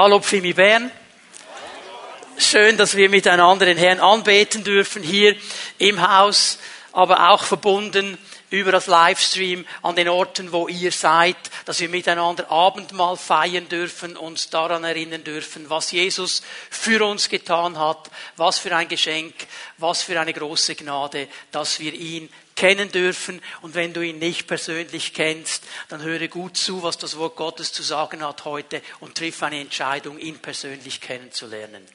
Hallo Pfimi Bern. Schön, dass wir miteinander den Herrn anbeten dürfen hier im Haus, aber auch verbunden über das Livestream an den Orten, wo ihr seid, dass wir miteinander Abendmahl feiern dürfen, uns daran erinnern dürfen, was Jesus für uns getan hat, was für ein Geschenk, was für eine große Gnade, dass wir ihn kennen dürfen. Und wenn du ihn nicht persönlich kennst, dann höre gut zu, was das Wort Gottes zu sagen hat heute und triff eine Entscheidung, ihn persönlich kennenzulernen.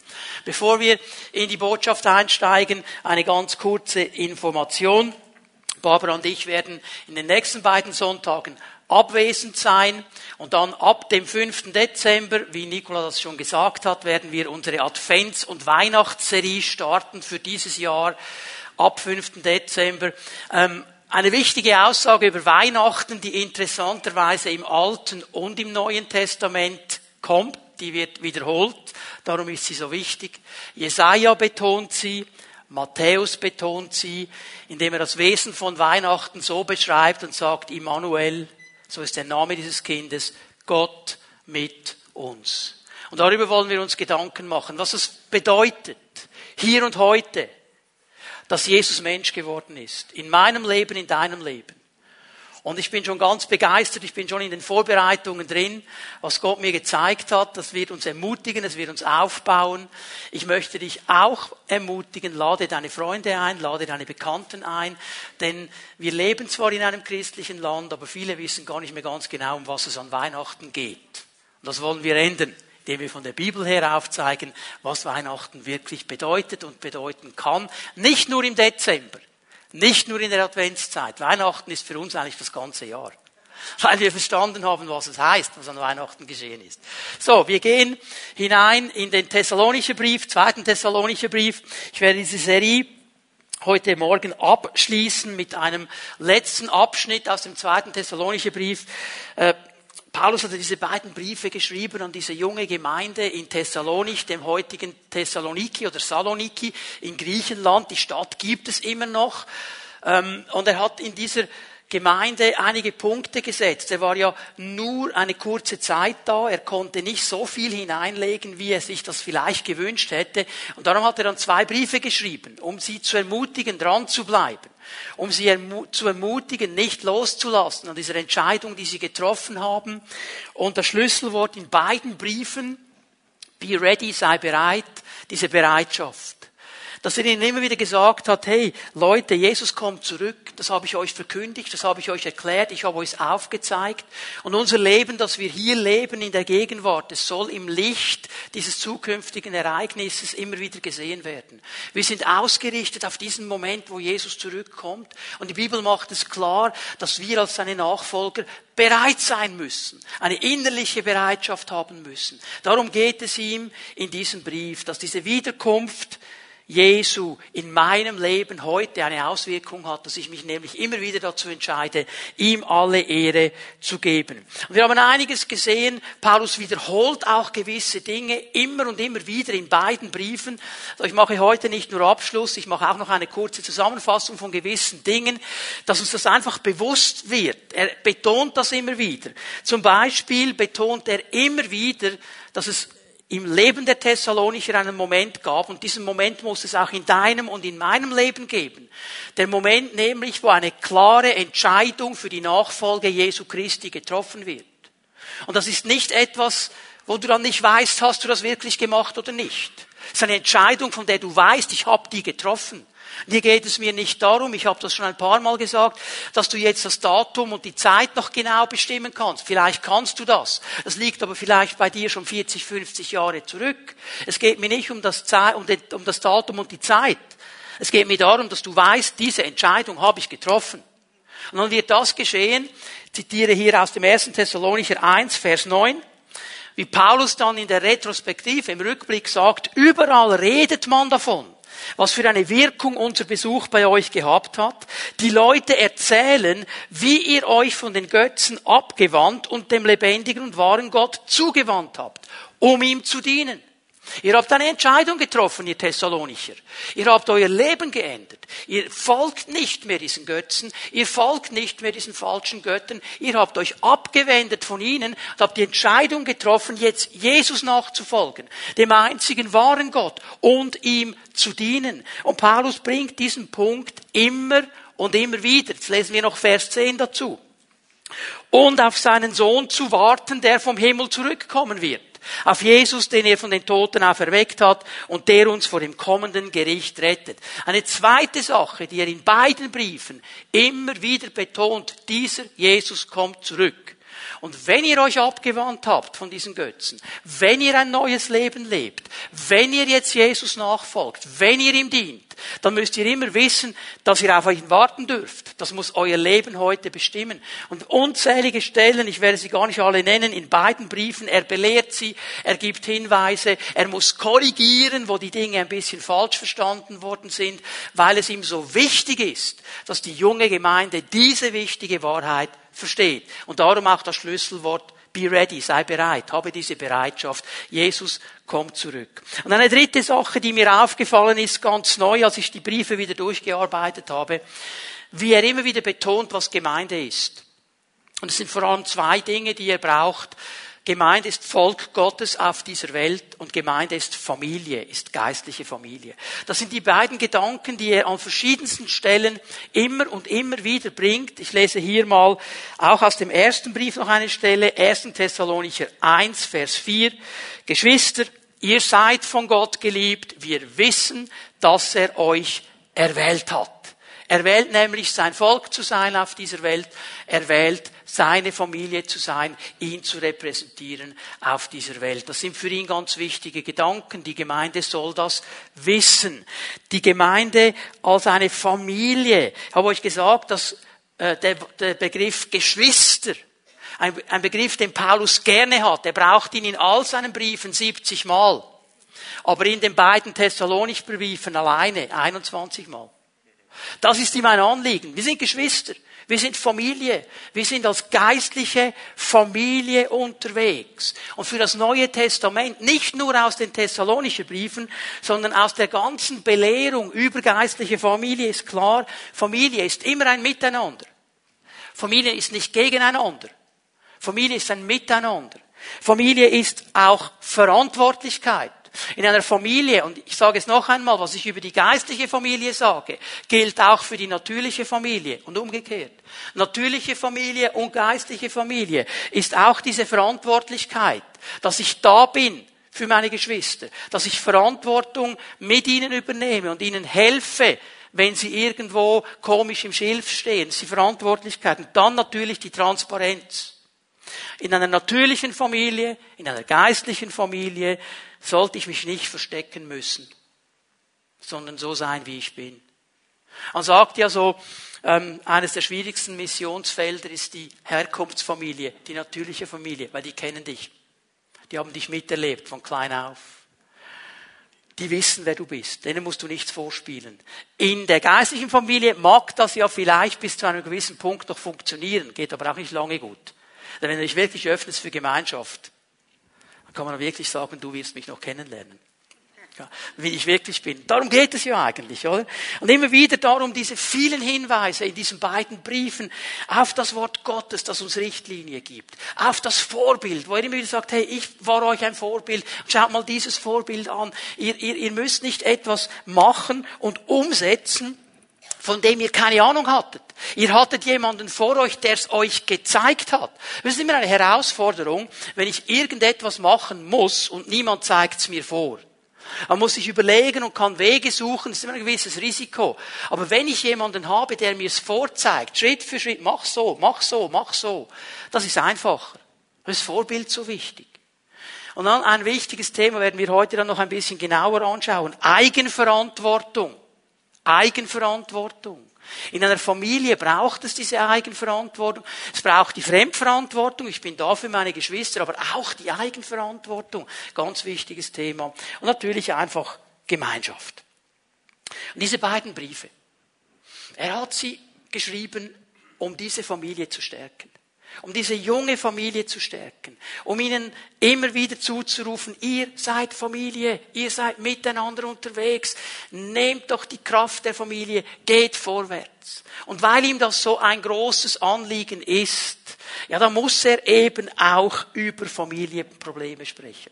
Bevor wir in die Botschaft einsteigen, eine ganz kurze Information. Barbara und ich werden in den nächsten beiden Sonntagen abwesend sein. Und dann ab dem 5. Dezember, wie Nicola das schon gesagt hat, werden wir unsere Advents- und Weihnachtsserie starten für dieses Jahr ab 5. Dezember. Ähm, eine wichtige Aussage über Weihnachten, die interessanterweise im Alten und im Neuen Testament kommt, die wird wiederholt, darum ist sie so wichtig. Jesaja betont sie, Matthäus betont sie, indem er das Wesen von Weihnachten so beschreibt und sagt, Immanuel, so ist der Name dieses Kindes, Gott mit uns. Und darüber wollen wir uns Gedanken machen, was es bedeutet, hier und heute, dass Jesus Mensch geworden ist. In meinem Leben, in deinem Leben. Und ich bin schon ganz begeistert, ich bin schon in den Vorbereitungen drin, was Gott mir gezeigt hat. Das wird uns ermutigen, es wird uns aufbauen. Ich möchte dich auch ermutigen, lade deine Freunde ein, lade deine Bekannten ein, denn wir leben zwar in einem christlichen Land, aber viele wissen gar nicht mehr ganz genau, um was es an Weihnachten geht. Und das wollen wir ändern indem wir von der Bibel her aufzeigen, was Weihnachten wirklich bedeutet und bedeuten kann. Nicht nur im Dezember, nicht nur in der Adventszeit. Weihnachten ist für uns eigentlich das ganze Jahr. Weil wir verstanden haben, was es heißt, was an Weihnachten geschehen ist. So, wir gehen hinein in den Thessalonischen Brief, zweiten Thessalonischen Brief. Ich werde diese Serie heute Morgen abschließen mit einem letzten Abschnitt aus dem zweiten Thessalonischen Brief. Paulus hatte diese beiden Briefe geschrieben an diese junge Gemeinde in Thessalonich, dem heutigen Thessaloniki oder Saloniki in Griechenland. Die Stadt gibt es immer noch. Ähm, und er hat in dieser Gemeinde einige Punkte gesetzt. Er war ja nur eine kurze Zeit da. Er konnte nicht so viel hineinlegen, wie er sich das vielleicht gewünscht hätte. Und darum hat er dann zwei Briefe geschrieben, um sie zu ermutigen, dran zu bleiben um sie zu ermutigen, nicht loszulassen an dieser Entscheidung, die sie getroffen haben. Und das Schlüsselwort in beiden Briefen, be ready, sei bereit, diese Bereitschaft dass er ihnen immer wieder gesagt hat, hey Leute, Jesus kommt zurück, das habe ich euch verkündigt, das habe ich euch erklärt, ich habe euch aufgezeigt. Und unser Leben, das wir hier leben in der Gegenwart, es soll im Licht dieses zukünftigen Ereignisses immer wieder gesehen werden. Wir sind ausgerichtet auf diesen Moment, wo Jesus zurückkommt. Und die Bibel macht es klar, dass wir als seine Nachfolger bereit sein müssen, eine innerliche Bereitschaft haben müssen. Darum geht es ihm in diesem Brief, dass diese Wiederkunft Jesu in meinem Leben heute eine Auswirkung hat, dass ich mich nämlich immer wieder dazu entscheide, ihm alle Ehre zu geben. Und wir haben einiges gesehen. Paulus wiederholt auch gewisse Dinge immer und immer wieder in beiden Briefen. Also ich mache heute nicht nur Abschluss, ich mache auch noch eine kurze Zusammenfassung von gewissen Dingen, dass uns das einfach bewusst wird. Er betont das immer wieder. Zum Beispiel betont er immer wieder, dass es im Leben der Thessalonicher einen Moment gab, und diesen Moment muss es auch in deinem und in meinem Leben geben. Der Moment nämlich, wo eine klare Entscheidung für die Nachfolge Jesu Christi getroffen wird. Und das ist nicht etwas, wo du dann nicht weißt, hast du das wirklich gemacht oder nicht. Es ist eine Entscheidung, von der du weißt, ich habe die getroffen. Hier geht es mir nicht darum, ich habe das schon ein paar Mal gesagt, dass du jetzt das Datum und die Zeit noch genau bestimmen kannst. Vielleicht kannst du das. Das liegt aber vielleicht bei dir schon 40, 50 Jahre zurück. Es geht mir nicht um das, um das Datum und die Zeit. Es geht mir darum, dass du weißt, diese Entscheidung habe ich getroffen. Und dann wird das geschehen, ich zitiere hier aus dem 1. Thessalonicher 1, Vers 9, wie Paulus dann in der Retrospektive, im Rückblick sagt, überall redet man davon was für eine Wirkung unser Besuch bei euch gehabt hat. Die Leute erzählen, wie ihr euch von den Götzen abgewandt und dem lebendigen und wahren Gott zugewandt habt, um ihm zu dienen. Ihr habt eine Entscheidung getroffen, ihr Thessalonicher. Ihr habt euer Leben geändert. Ihr folgt nicht mehr diesen Götzen. Ihr folgt nicht mehr diesen falschen Göttern. Ihr habt euch abgewendet von ihnen und habt die Entscheidung getroffen, jetzt Jesus nachzufolgen. Dem einzigen wahren Gott und ihm zu dienen. Und Paulus bringt diesen Punkt immer und immer wieder. Jetzt lesen wir noch Vers 10 dazu. Und auf seinen Sohn zu warten, der vom Himmel zurückkommen wird auf Jesus, den er von den Toten auferweckt hat und der uns vor dem kommenden Gericht rettet. Eine zweite Sache, die er in beiden Briefen immer wieder betont, dieser Jesus kommt zurück. Und wenn ihr euch abgewandt habt von diesen Götzen, wenn ihr ein neues Leben lebt, wenn ihr jetzt Jesus nachfolgt, wenn ihr ihm dient, dann müsst ihr immer wissen, dass ihr auf euch warten dürft. Das muss euer Leben heute bestimmen. Und unzählige Stellen, ich werde sie gar nicht alle nennen, in beiden Briefen, er belehrt sie, er gibt Hinweise, er muss korrigieren, wo die Dinge ein bisschen falsch verstanden worden sind, weil es ihm so wichtig ist, dass die junge Gemeinde diese wichtige Wahrheit versteht. Und darum auch das Schlüsselwort Be ready, sei bereit, habe diese Bereitschaft. Jesus kommt zurück. Und eine dritte Sache, die mir aufgefallen ist, ganz neu, als ich die Briefe wieder durchgearbeitet habe, wie er immer wieder betont, was Gemeinde ist. Und es sind vor allem zwei Dinge, die er braucht. Gemeinde ist Volk Gottes auf dieser Welt und Gemeinde ist Familie, ist geistliche Familie. Das sind die beiden Gedanken, die er an verschiedensten Stellen immer und immer wieder bringt. Ich lese hier mal auch aus dem ersten Brief noch eine Stelle, 1. Thessalonicher 1, Vers 4. Geschwister, ihr seid von Gott geliebt, wir wissen, dass er euch erwählt hat. Er wählt nämlich sein Volk zu sein auf dieser Welt. Er wählt seine Familie zu sein, ihn zu repräsentieren auf dieser Welt. Das sind für ihn ganz wichtige Gedanken. Die Gemeinde soll das wissen. Die Gemeinde als eine Familie. Ich habe euch gesagt, dass äh, der, der Begriff Geschwister ein, ein Begriff, den Paulus gerne hat. Er braucht ihn in all seinen Briefen 70 Mal. Aber in den beiden Thessalonicher-Briefen alleine 21 Mal. Das ist ihm ein Anliegen. Wir sind Geschwister. Wir sind Familie. Wir sind als geistliche Familie unterwegs. Und für das Neue Testament, nicht nur aus den Thessalonischen Briefen, sondern aus der ganzen Belehrung über geistliche Familie ist klar, Familie ist immer ein Miteinander. Familie ist nicht gegeneinander. Familie ist ein Miteinander. Familie ist auch Verantwortlichkeit. In einer Familie, und ich sage es noch einmal, was ich über die geistliche Familie sage, gilt auch für die natürliche Familie und umgekehrt. Natürliche Familie und geistliche Familie ist auch diese Verantwortlichkeit, dass ich da bin für meine Geschwister, dass ich Verantwortung mit ihnen übernehme und ihnen helfe, wenn sie irgendwo komisch im Schilf stehen, das ist die Verantwortlichkeit. Und dann natürlich die Transparenz. In einer natürlichen Familie, in einer geistlichen Familie sollte ich mich nicht verstecken müssen, sondern so sein, wie ich bin. Man sagt ja so, ähm, eines der schwierigsten Missionsfelder ist die Herkunftsfamilie, die natürliche Familie, weil die kennen dich. Die haben dich miterlebt von klein auf. Die wissen, wer du bist. Denen musst du nichts vorspielen. In der geistlichen Familie mag das ja vielleicht bis zu einem gewissen Punkt noch funktionieren, geht aber auch nicht lange gut. Denn wenn du dich wirklich öffnest für Gemeinschaft, kann man wirklich sagen, du wirst mich noch kennenlernen. Ja, wie ich wirklich bin. Darum geht es ja eigentlich, oder? Und immer wieder darum diese vielen Hinweise in diesen beiden Briefen auf das Wort Gottes, das uns Richtlinie gibt, auf das Vorbild, wo er immer wieder sagt, hey, ich war euch ein Vorbild, schaut mal dieses Vorbild an. Ihr, ihr, ihr müsst nicht etwas machen und umsetzen, von dem ihr keine Ahnung hattet. Ihr hattet jemanden vor euch, der es euch gezeigt hat. Das ist immer eine Herausforderung, wenn ich irgendetwas machen muss und niemand zeigt es mir vor. Man muss sich überlegen und kann Wege suchen, das ist immer ein gewisses Risiko. Aber wenn ich jemanden habe, der mir es vorzeigt, Schritt für Schritt, mach so, mach so, mach so, das ist einfacher. Das ist Vorbild so wichtig. Und dann ein wichtiges Thema werden wir heute dann noch ein bisschen genauer anschauen. Eigenverantwortung. Eigenverantwortung. In einer Familie braucht es diese Eigenverantwortung. Es braucht die Fremdverantwortung. Ich bin da für meine Geschwister, aber auch die Eigenverantwortung. Ganz wichtiges Thema. Und natürlich einfach Gemeinschaft. Und diese beiden Briefe. Er hat sie geschrieben, um diese Familie zu stärken. Um diese junge Familie zu stärken, um ihnen immer wieder zuzurufen, ihr seid Familie, ihr seid miteinander unterwegs, nehmt doch die Kraft der Familie, geht vorwärts. Und weil ihm das so ein großes Anliegen ist, ja, da muss er eben auch über Familienprobleme sprechen.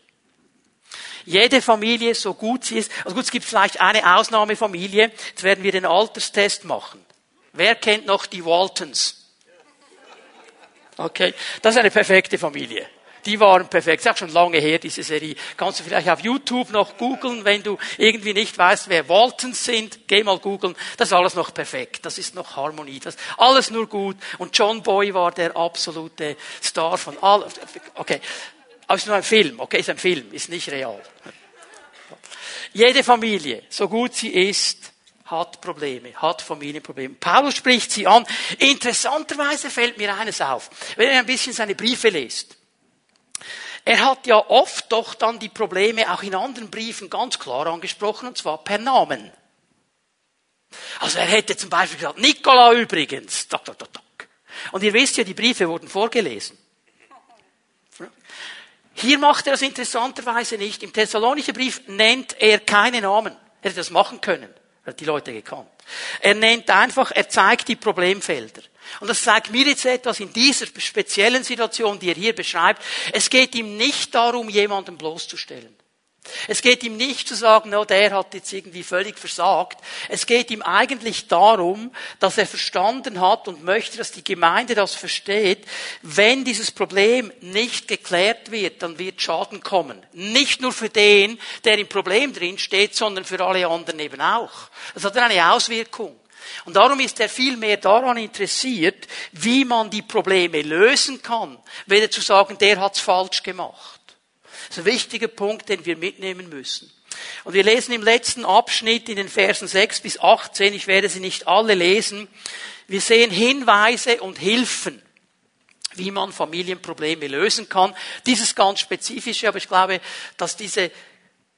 Jede Familie, so gut sie ist, also gut, es gibt vielleicht eine Ausnahmefamilie, jetzt werden wir den Alterstest machen. Wer kennt noch die Waltons? Okay, das ist eine perfekte Familie. Die waren perfekt. Das ist auch schon lange her, diese Serie. Kannst du vielleicht auf YouTube noch googeln, wenn du irgendwie nicht weißt, wer Waltons sind. Geh mal googeln. Das ist alles noch perfekt. Das ist noch Harmonie. Das ist alles nur gut. Und John Boy war der absolute Star von all. Okay. Aber es ist nur ein Film. Okay, ist ein Film. Ist nicht real. Jede Familie, so gut sie ist, hat Probleme, hat Familienprobleme. Paulus spricht sie an. Interessanterweise fällt mir eines auf, wenn ihr ein bisschen seine Briefe lest. Er hat ja oft doch dann die Probleme auch in anderen Briefen ganz klar angesprochen, und zwar per Namen. Also er hätte zum Beispiel gesagt, Nikola übrigens. Und ihr wisst ja, die Briefe wurden vorgelesen. Hier macht er das interessanterweise nicht. Im Thessalonischen Brief nennt er keine Namen. Er hätte das machen können. Er hat die Leute gekannt. Er nennt einfach, er zeigt die Problemfelder. Und das zeigt mir jetzt etwas in dieser speziellen Situation, die er hier beschreibt. Es geht ihm nicht darum, jemanden bloßzustellen. Es geht ihm nicht zu sagen, no, der hat jetzt irgendwie völlig versagt. Es geht ihm eigentlich darum, dass er verstanden hat und möchte, dass die Gemeinde das versteht. Wenn dieses Problem nicht geklärt wird, dann wird Schaden kommen. Nicht nur für den, der im Problem drin steht, sondern für alle anderen eben auch. Das hat eine Auswirkung. Und darum ist er viel mehr daran interessiert, wie man die Probleme lösen kann, weder zu sagen, der hat's falsch gemacht. Das wichtiger Punkt, den wir mitnehmen müssen. Und wir lesen im letzten Abschnitt in den Versen 6 bis 18, ich werde sie nicht alle lesen, wir sehen Hinweise und Hilfen, wie man Familienprobleme lösen kann. Dieses ganz spezifische, aber ich glaube, dass diese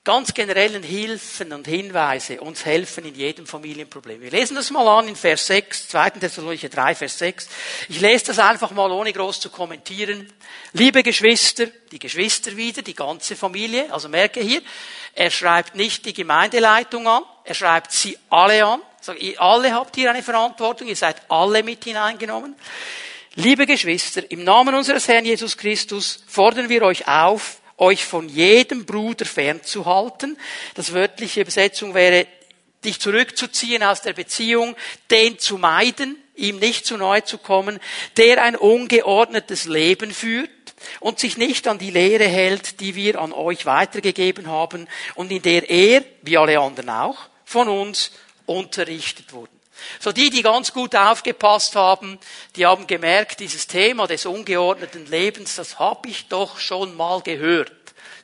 ganz generellen Hilfen und Hinweise uns helfen in jedem Familienproblem. Wir lesen das mal an in Vers 6, 2. Thessalonicher 3, Vers 6. Ich lese das einfach mal ohne groß zu kommentieren. Liebe Geschwister, die Geschwister wieder, die ganze Familie, also merke hier, er schreibt nicht die Gemeindeleitung an, er schreibt sie alle an. Also ihr alle habt hier eine Verantwortung, ihr seid alle mit hineingenommen. Liebe Geschwister, im Namen unseres Herrn Jesus Christus fordern wir euch auf, euch von jedem Bruder fernzuhalten. Das wörtliche Übersetzung wäre, dich zurückzuziehen aus der Beziehung, den zu meiden, ihm nicht zu nahe zu kommen, der ein ungeordnetes Leben führt und sich nicht an die Lehre hält, die wir an euch weitergegeben haben und in der er, wie alle anderen auch, von uns unterrichtet wurden. So die, die ganz gut aufgepasst haben, die haben gemerkt, dieses Thema des ungeordneten Lebens, das habe ich doch schon mal gehört.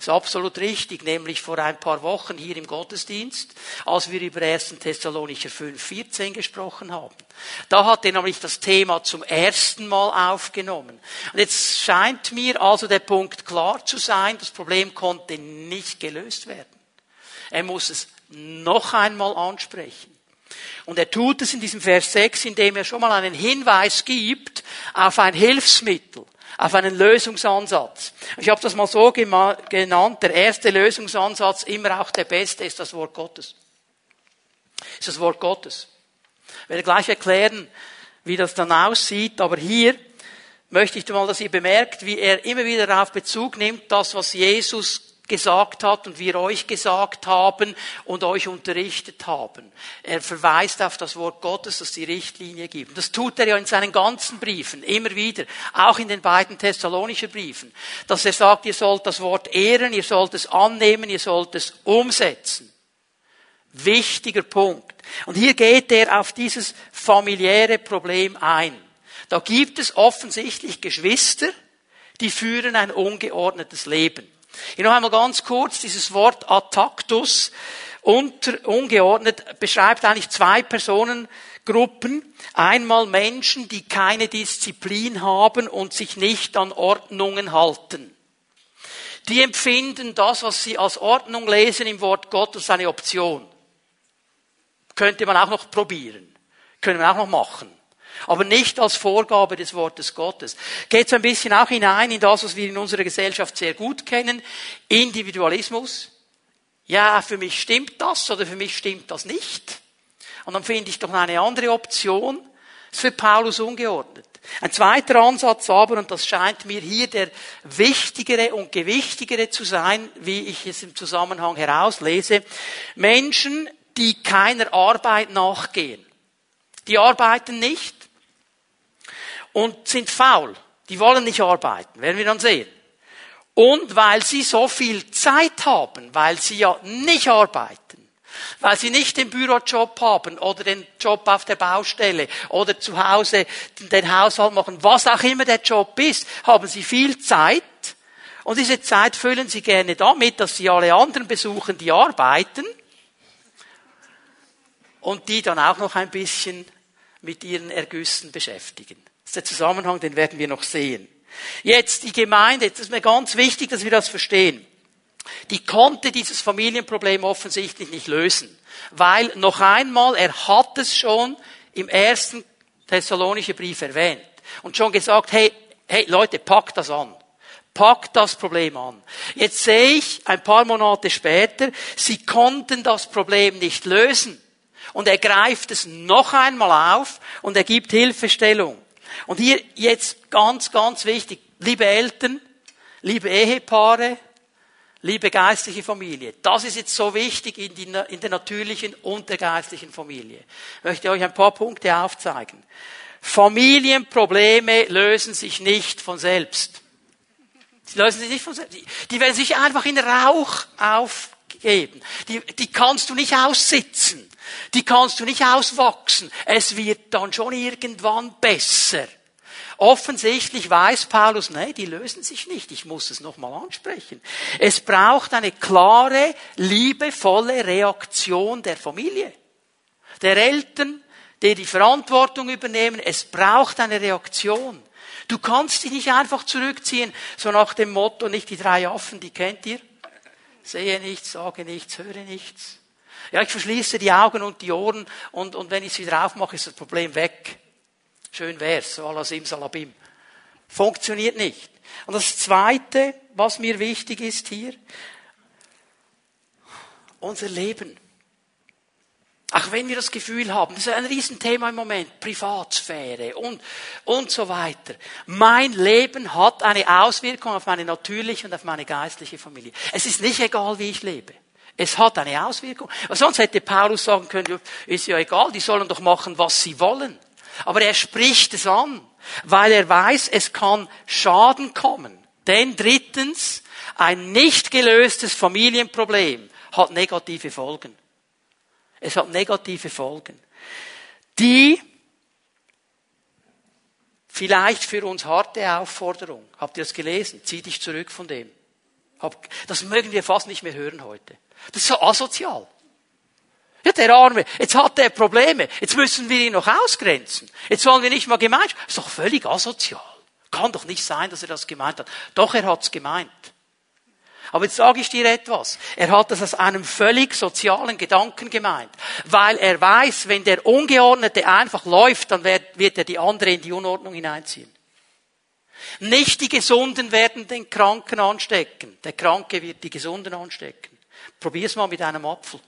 Das ist absolut richtig, nämlich vor ein paar Wochen hier im Gottesdienst, als wir über 1. Thessalonicher 5, 14 gesprochen haben. Da hat er nämlich das Thema zum ersten Mal aufgenommen. Und jetzt scheint mir also der Punkt klar zu sein, das Problem konnte nicht gelöst werden. Er muss es noch einmal ansprechen. Und er tut es in diesem Vers 6, indem er schon mal einen Hinweis gibt auf ein Hilfsmittel, auf einen Lösungsansatz. Ich habe das mal so genannt, der erste Lösungsansatz, immer auch der beste, ist das Wort Gottes. Ist das Wort Gottes. Ich werde gleich erklären, wie das dann aussieht, aber hier möchte ich mal, dass ihr bemerkt, wie er immer wieder darauf Bezug nimmt, das, was Jesus gesagt hat und wir euch gesagt haben und euch unterrichtet haben. Er verweist auf das Wort Gottes, das die Richtlinie gibt. Das tut er ja in seinen ganzen Briefen, immer wieder, auch in den beiden thessalonischen Briefen, dass er sagt, ihr sollt das Wort ehren, ihr sollt es annehmen, ihr sollt es umsetzen. Wichtiger Punkt. Und hier geht er auf dieses familiäre Problem ein. Da gibt es offensichtlich Geschwister, die führen ein ungeordnetes Leben. Hier noch einmal ganz kurz, dieses Wort Ataktus, unter, ungeordnet, beschreibt eigentlich zwei Personengruppen. Einmal Menschen, die keine Disziplin haben und sich nicht an Ordnungen halten. Die empfinden das, was sie als Ordnung lesen im Wort Gottes, eine Option. Könnte man auch noch probieren. Können wir auch noch machen. Aber nicht als Vorgabe des Wortes Gottes. Geht so ein bisschen auch hinein in das, was wir in unserer Gesellschaft sehr gut kennen. Individualismus. Ja, für mich stimmt das oder für mich stimmt das nicht. Und dann finde ich doch eine andere Option. Das ist für Paulus ungeordnet. Ein zweiter Ansatz aber, und das scheint mir hier der wichtigere und gewichtigere zu sein, wie ich es im Zusammenhang herauslese, Menschen, die keiner Arbeit nachgehen. Die arbeiten nicht und sind faul. Die wollen nicht arbeiten, werden wir dann sehen. Und weil sie so viel Zeit haben, weil sie ja nicht arbeiten, weil sie nicht den Bürojob haben oder den Job auf der Baustelle oder zu Hause den Haushalt machen, was auch immer der Job ist, haben sie viel Zeit und diese Zeit füllen sie gerne damit, dass sie alle anderen besuchen, die arbeiten und die dann auch noch ein bisschen mit ihren Ergüssen beschäftigen. Das ist der Zusammenhang, den werden wir noch sehen. Jetzt die Gemeinde, das ist mir ganz wichtig, dass wir das verstehen. Die konnte dieses Familienproblem offensichtlich nicht lösen, weil noch einmal, er hat es schon im ersten Thessalonischen Brief erwähnt und schon gesagt, hey, hey Leute, packt das an. Packt das Problem an. Jetzt sehe ich ein paar Monate später, sie konnten das Problem nicht lösen. Und er greift es noch einmal auf und er gibt Hilfestellung. Und hier jetzt ganz, ganz wichtig, liebe Eltern, liebe Ehepaare, liebe geistliche Familie, das ist jetzt so wichtig in, die, in der natürlichen und der geistlichen Familie. Ich möchte euch ein paar Punkte aufzeigen. Familienprobleme lösen sich nicht von selbst. Sie lösen sich nicht von selbst. Die werden sich einfach in Rauch aufgeben. Die, die kannst du nicht aussitzen. Die kannst du nicht auswachsen. Es wird dann schon irgendwann besser. Offensichtlich weiß Paulus, nee, die lösen sich nicht. Ich muss es nochmal ansprechen. Es braucht eine klare, liebevolle Reaktion der Familie, der Eltern, die die Verantwortung übernehmen. Es braucht eine Reaktion. Du kannst dich nicht einfach zurückziehen, so nach dem Motto, nicht die drei Affen, die kennt ihr. Sehe nichts, sage nichts, höre nichts. Ja, ich verschließe die Augen und die Ohren und, und wenn ich es wieder aufmache, ist das Problem weg. Schön wär's, so ala simsalabim. Funktioniert nicht. Und das Zweite, was mir wichtig ist hier, unser Leben. Auch wenn wir das Gefühl haben, das ist ein Riesenthema im Moment, Privatsphäre und, und so weiter. Mein Leben hat eine Auswirkung auf meine natürliche und auf meine geistliche Familie. Es ist nicht egal, wie ich lebe. Es hat eine Auswirkung. sonst hätte Paulus sagen können, ist ja egal, die sollen doch machen, was sie wollen. Aber er spricht es an, weil er weiß, es kann Schaden kommen. Denn drittens, ein nicht gelöstes Familienproblem hat negative Folgen. Es hat negative Folgen. Die vielleicht für uns harte Aufforderung. Habt ihr das gelesen? Zieh dich zurück von dem. Das mögen wir fast nicht mehr hören heute. Das ist so asozial. Ja, der Arme, jetzt hat er Probleme. Jetzt müssen wir ihn noch ausgrenzen. Jetzt wollen wir nicht mal Gemeinschaft. Das ist doch völlig asozial. Kann doch nicht sein, dass er das gemeint hat. Doch, er hat's gemeint. Aber jetzt sage ich dir etwas. Er hat das aus einem völlig sozialen Gedanken gemeint. Weil er weiß, wenn der Ungeordnete einfach läuft, dann wird er die andere in die Unordnung hineinziehen. Nicht die Gesunden werden den Kranken anstecken. Der Kranke wird die Gesunden anstecken. Probier's mal mit einem Apfel.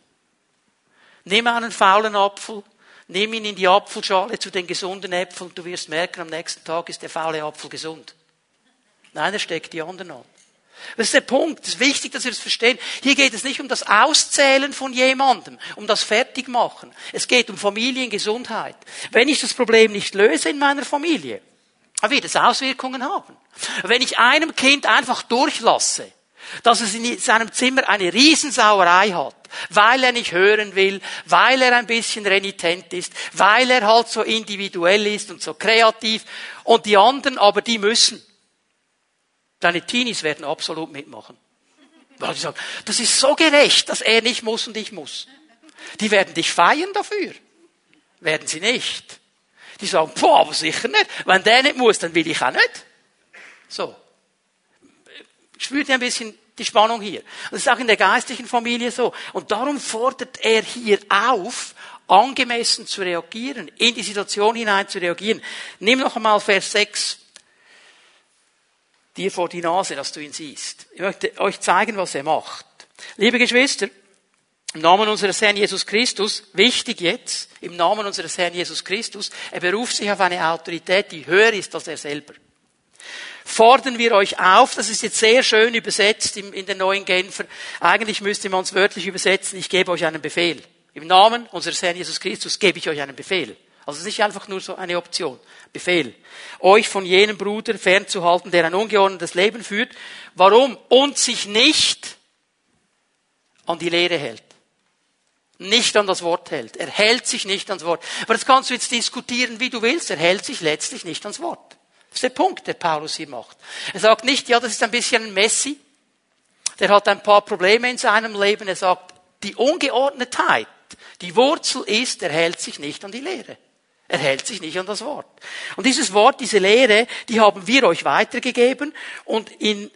Nimm einen faulen Apfel, nimm ihn in die Apfelschale zu den gesunden Äpfeln, du wirst merken, am nächsten Tag ist der faule Apfel gesund. Nein, er steckt die anderen an. Das ist der Punkt. Es ist wichtig, dass wir das verstehen. Hier geht es nicht um das Auszählen von jemandem, um das Fertigmachen. Es geht um Familiengesundheit. Wenn ich das Problem nicht löse in meiner Familie, wird es Auswirkungen haben. Wenn ich einem Kind einfach durchlasse, dass es in seinem Zimmer eine Riesensauerei hat, weil er nicht hören will, weil er ein bisschen renitent ist, weil er halt so individuell ist und so kreativ und die anderen aber die müssen. Deine Teenies werden absolut mitmachen. Weil die sagen, das ist so gerecht, dass er nicht muss und ich muss. Die werden dich feiern dafür. Werden sie nicht. Die sagen, boah, aber sicher nicht. Wenn der nicht muss, dann will ich auch nicht. So. Spürt ihr ein bisschen die Spannung hier. Das ist auch in der geistlichen Familie so. Und darum fordert er hier auf, angemessen zu reagieren, in die Situation hinein zu reagieren. Nimm noch einmal Vers 6 dir vor die Nase, dass du ihn siehst. Ich möchte euch zeigen, was er macht. Liebe Geschwister, im Namen unseres Herrn Jesus Christus, wichtig jetzt, im Namen unseres Herrn Jesus Christus, er beruft sich auf eine Autorität, die höher ist als er selber. Fordern wir euch auf, das ist jetzt sehr schön übersetzt in der neuen Genfer, eigentlich müsste man es wörtlich übersetzen, ich gebe euch einen Befehl. Im Namen unseres Herrn Jesus Christus gebe ich euch einen Befehl. Also es ist nicht einfach nur so eine Option. Befehl. Euch von jenem Bruder fernzuhalten, der ein ungeordnetes Leben führt. Warum? Und sich nicht an die Lehre hält. Nicht an das Wort hält. Er hält sich nicht ans Wort. Aber das kannst du jetzt diskutieren, wie du willst. Er hält sich letztlich nicht ans Wort. Das ist der Punkt, der Paulus hier macht. Er sagt nicht, ja, das ist ein bisschen ein Messi. Der hat ein paar Probleme in seinem Leben. Er sagt, die Ungeordnetheit, die Wurzel ist, er hält sich nicht an die Lehre. Er hält sich nicht an das Wort. Und dieses Wort, diese Lehre, die haben wir euch weitergegeben und in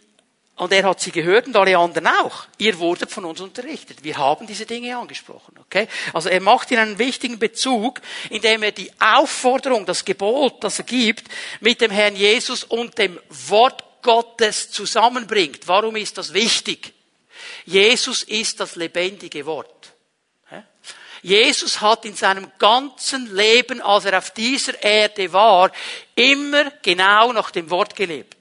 und er hat sie gehört und alle anderen auch. Ihr wurdet von uns unterrichtet. Wir haben diese Dinge angesprochen, okay? Also er macht hier einen wichtigen Bezug, indem er die Aufforderung, das Gebot, das er gibt, mit dem Herrn Jesus und dem Wort Gottes zusammenbringt. Warum ist das wichtig? Jesus ist das lebendige Wort. Jesus hat in seinem ganzen Leben, als er auf dieser Erde war, immer genau nach dem Wort gelebt.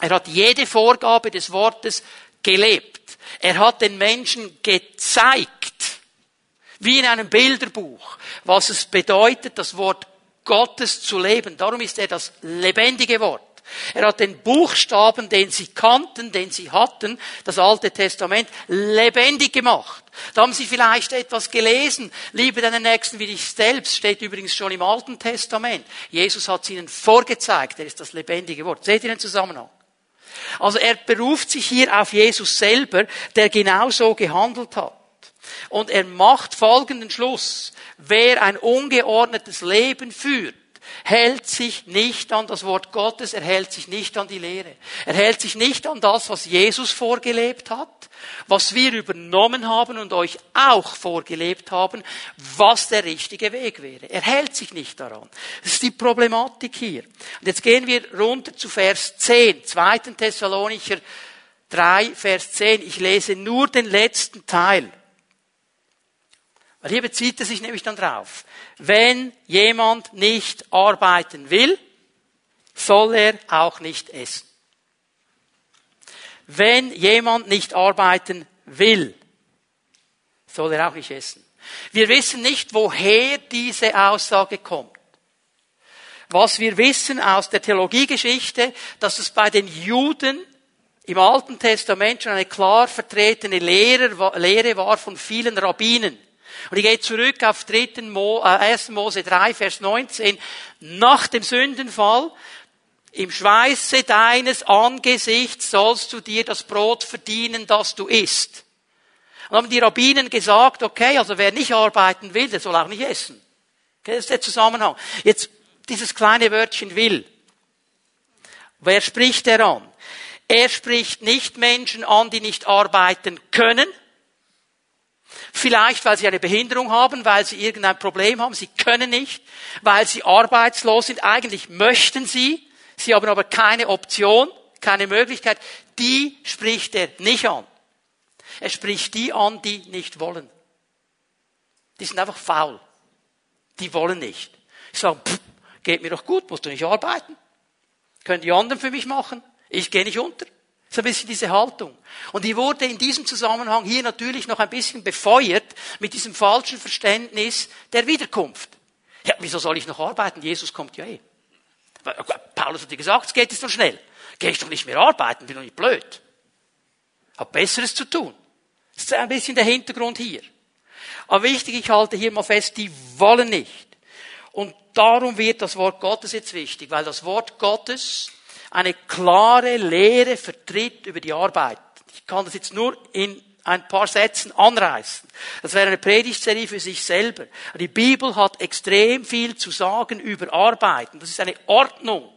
Er hat jede Vorgabe des Wortes gelebt. Er hat den Menschen gezeigt, wie in einem Bilderbuch, was es bedeutet, das Wort Gottes zu leben. Darum ist er das lebendige Wort. Er hat den Buchstaben, den sie kannten, den sie hatten, das Alte Testament, lebendig gemacht. Da haben sie vielleicht etwas gelesen. Liebe deinen Nächsten wie dich selbst, steht übrigens schon im Alten Testament. Jesus hat es ihnen vorgezeigt. Er ist das lebendige Wort. Seht ihr den Zusammenhang? Also er beruft sich hier auf Jesus selber, der genauso gehandelt hat. Und er macht folgenden Schluss. Wer ein ungeordnetes Leben führt, hält sich nicht an das Wort Gottes, er hält sich nicht an die Lehre. Er hält sich nicht an das, was Jesus vorgelebt hat, was wir übernommen haben und euch auch vorgelebt haben, was der richtige Weg wäre. Er hält sich nicht daran. Das ist die Problematik hier. Und jetzt gehen wir runter zu Vers 10, 2. Thessalonicher 3, Vers 10. Ich lese nur den letzten Teil. Weil hier bezieht er sich nämlich dann drauf. Wenn jemand nicht arbeiten will, soll er auch nicht essen. Wenn jemand nicht arbeiten will, soll er auch nicht essen. Wir wissen nicht, woher diese Aussage kommt. Was wir wissen aus der Theologiegeschichte, dass es bei den Juden im Alten Testament schon eine klar vertretene Lehre war von vielen Rabbinen. Und ich gehe zurück auf 3. Mo, äh, 1. Mose 3, Vers 19. Nach dem Sündenfall, im Schweiße deines Angesichts sollst du dir das Brot verdienen, das du isst. Und haben die Rabbinen gesagt, okay, also wer nicht arbeiten will, der soll auch nicht essen. Okay, das ist der Zusammenhang. Jetzt dieses kleine Wörtchen will. Wer spricht er an? Er spricht nicht Menschen an, die nicht arbeiten können, Vielleicht, weil sie eine Behinderung haben, weil sie irgendein Problem haben, sie können nicht, weil sie arbeitslos sind. Eigentlich möchten sie, sie haben aber keine Option, keine Möglichkeit. Die spricht er nicht an. Er spricht die an, die nicht wollen. Die sind einfach faul. Die wollen nicht. Ich sage, pff, geht mir doch gut, musst du nicht arbeiten. Können die anderen für mich machen? Ich gehe nicht unter. So ein bisschen diese Haltung. Und die wurde in diesem Zusammenhang hier natürlich noch ein bisschen befeuert mit diesem falschen Verständnis der Wiederkunft. Ja, wieso soll ich noch arbeiten? Jesus kommt ja eh. Paulus hat dir gesagt, es geht jetzt noch schnell. Gehe ich doch nicht mehr arbeiten, bin doch nicht blöd. Hab Besseres zu tun. Das ist ein bisschen der Hintergrund hier. Aber wichtig, ich halte hier mal fest, die wollen nicht. Und darum wird das Wort Gottes jetzt wichtig, weil das Wort Gottes eine klare Lehre vertritt über die Arbeit. Ich kann das jetzt nur in ein paar Sätzen anreißen. Das wäre eine Predigtserie für sich selber. Die Bibel hat extrem viel zu sagen über Arbeiten. Das ist eine Ordnung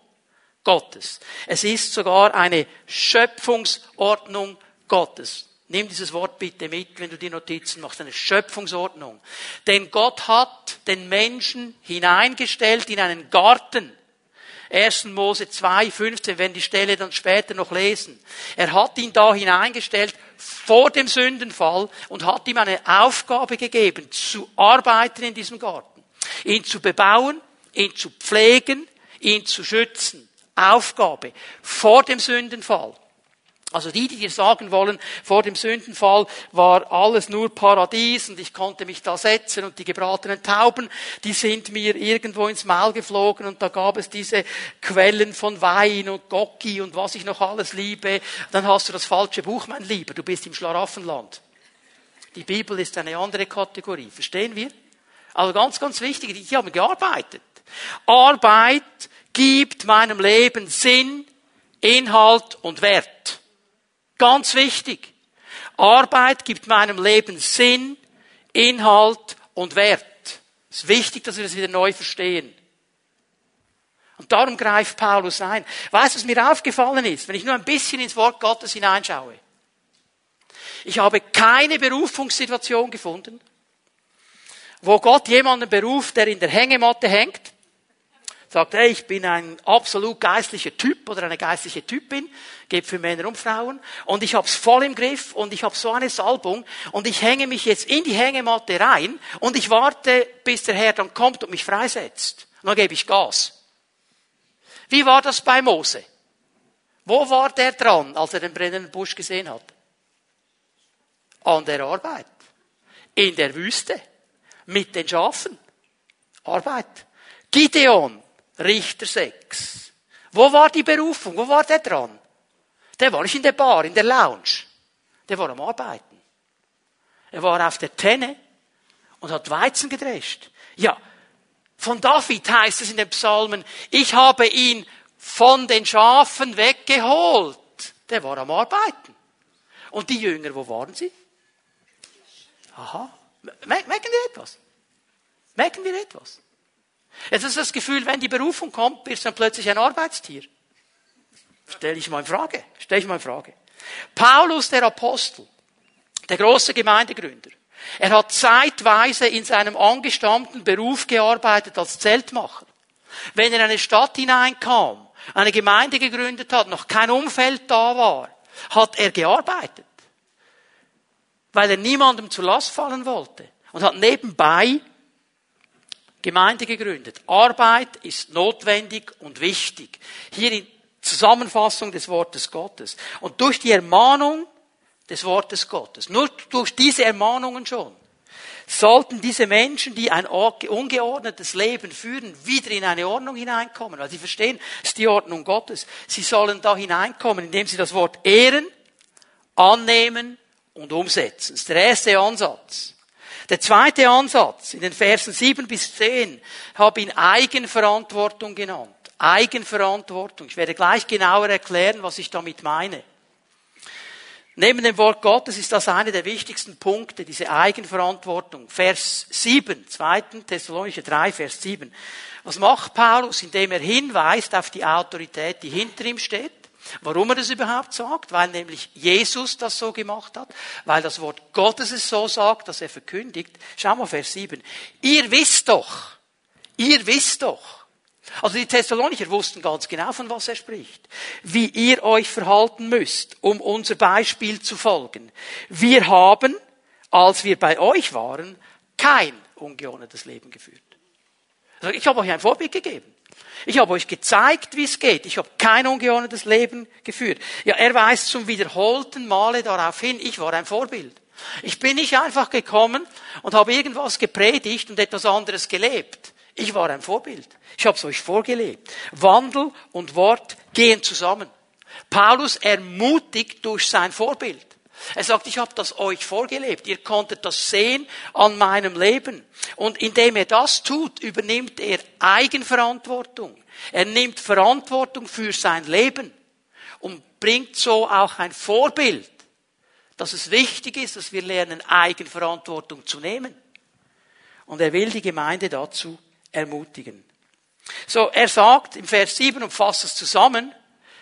Gottes. Es ist sogar eine Schöpfungsordnung Gottes. Nimm dieses Wort bitte mit, wenn du die Notizen machst, eine Schöpfungsordnung. Denn Gott hat den Menschen hineingestellt in einen Garten. 1. Mose 2, 15, wenn die Stelle dann später noch lesen. Er hat ihn da hineingestellt vor dem Sündenfall und hat ihm eine Aufgabe gegeben, zu arbeiten in diesem Garten. Ihn zu bebauen, ihn zu pflegen, ihn zu schützen. Aufgabe. Vor dem Sündenfall. Also die, die dir sagen wollen, vor dem Sündenfall war alles nur Paradies und ich konnte mich da setzen und die gebratenen Tauben, die sind mir irgendwo ins Maul geflogen und da gab es diese Quellen von Wein und Gocki und was ich noch alles liebe, dann hast du das falsche Buch, mein Lieber, du bist im Schlaraffenland. Die Bibel ist eine andere Kategorie, verstehen wir? Also ganz, ganz wichtig, die haben gearbeitet. Arbeit gibt meinem Leben Sinn, Inhalt und Wert. Ganz wichtig. Arbeit gibt meinem Leben Sinn, Inhalt und Wert. Es ist wichtig, dass wir das wieder neu verstehen. Und darum greift Paulus ein. Weißt du, was mir aufgefallen ist, wenn ich nur ein bisschen ins Wort Gottes hineinschaue? Ich habe keine Berufungssituation gefunden, wo Gott jemanden beruft, der in der Hängematte hängt sagt, hey, ich bin ein absolut geistlicher Typ oder eine geistliche Typin, geht für Männer und Frauen und ich hab's voll im Griff und ich habe so eine Salbung und ich hänge mich jetzt in die Hängematte rein und ich warte, bis der Herr dann kommt und mich freisetzt. Und dann gebe ich Gas. Wie war das bei Mose? Wo war der dran, als er den brennenden Busch gesehen hat? An der Arbeit. In der Wüste. Mit den Schafen. Arbeit. Gideon Richter 6. Wo war die Berufung? Wo war der dran? Der war nicht in der Bar, in der Lounge. Der war am Arbeiten. Er war auf der Tenne und hat Weizen gedrescht. Ja, von David heißt es in den Psalmen, ich habe ihn von den Schafen weggeholt. Der war am Arbeiten. Und die Jünger, wo waren sie? Aha. Merken wir etwas? Merken wir etwas? Jetzt ist das Gefühl, wenn die Berufung kommt, bist du dann plötzlich ein Arbeitstier. Stell ich mal in Frage. Stell ich mal in Frage. Paulus, der Apostel, der große Gemeindegründer, er hat zeitweise in seinem angestammten Beruf gearbeitet als Zeltmacher. Wenn er in eine Stadt hineinkam, eine Gemeinde gegründet hat, noch kein Umfeld da war, hat er gearbeitet. Weil er niemandem zur Last fallen wollte. Und hat nebenbei Gemeinde gegründet. Arbeit ist notwendig und wichtig. Hier in Zusammenfassung des Wortes Gottes. Und durch die Ermahnung des Wortes Gottes, nur durch diese Ermahnungen schon, sollten diese Menschen, die ein ungeordnetes Leben führen, wieder in eine Ordnung hineinkommen. Weil sie verstehen, es ist die Ordnung Gottes. Sie sollen da hineinkommen, indem sie das Wort ehren, annehmen und umsetzen. Das ist der erste Ansatz. Der zweite Ansatz in den Versen 7 bis 10 habe ihn Eigenverantwortung genannt. Eigenverantwortung. Ich werde gleich genauer erklären, was ich damit meine. Neben dem Wort Gottes ist das einer der wichtigsten Punkte, diese Eigenverantwortung. Vers 7, 2. Thessalonicher 3, Vers 7. Was macht Paulus, indem er hinweist auf die Autorität, die hinter ihm steht? Warum er das überhaupt sagt? Weil nämlich Jesus das so gemacht hat, weil das Wort Gottes es so sagt, dass er verkündigt. Schau mal Vers 7. Ihr wisst doch, ihr wisst doch, also die Thessalonicher wussten ganz genau, von was er spricht. Wie ihr euch verhalten müsst, um unser Beispiel zu folgen. Wir haben, als wir bei euch waren, kein ungeordnetes Leben geführt. Also ich habe euch ein Vorbild gegeben. Ich habe euch gezeigt, wie es geht. Ich habe kein ungeordnetes Leben geführt. Ja, er weist zum wiederholten Male darauf hin, ich war ein Vorbild. Ich bin nicht einfach gekommen und habe irgendwas gepredigt und etwas anderes gelebt. Ich war ein Vorbild. Ich habe es euch vorgelebt. Wandel und Wort gehen zusammen. Paulus ermutigt durch sein Vorbild. Er sagt, ich habe das euch vorgelebt. Ihr konntet das sehen an meinem Leben. Und indem er das tut, übernimmt er Eigenverantwortung. Er nimmt Verantwortung für sein Leben und bringt so auch ein Vorbild, dass es wichtig ist, dass wir lernen, Eigenverantwortung zu nehmen. Und er will die Gemeinde dazu ermutigen. So, er sagt im Vers 7 und fasst es zusammen,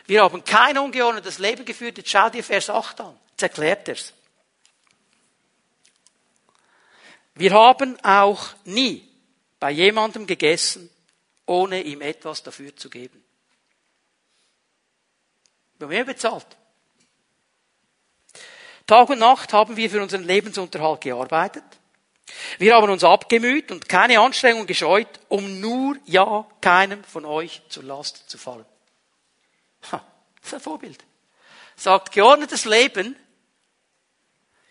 wir haben kein ungeordnetes Leben geführt. Jetzt schau dir Vers 8 an. Jetzt erklärt er's. Wir haben auch nie bei jemandem gegessen, ohne ihm etwas dafür zu geben. Wir haben mehr bezahlt. Tag und Nacht haben wir für unseren Lebensunterhalt gearbeitet. Wir haben uns abgemüht und keine Anstrengung gescheut, um nur ja keinem von euch zur Last zu fallen. Ha, das ist ein Vorbild. Sagt, geordnetes Leben